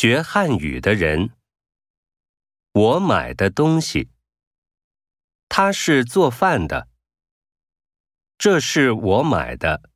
学汉语的人。我买的东西。他是做饭的。这是我买的。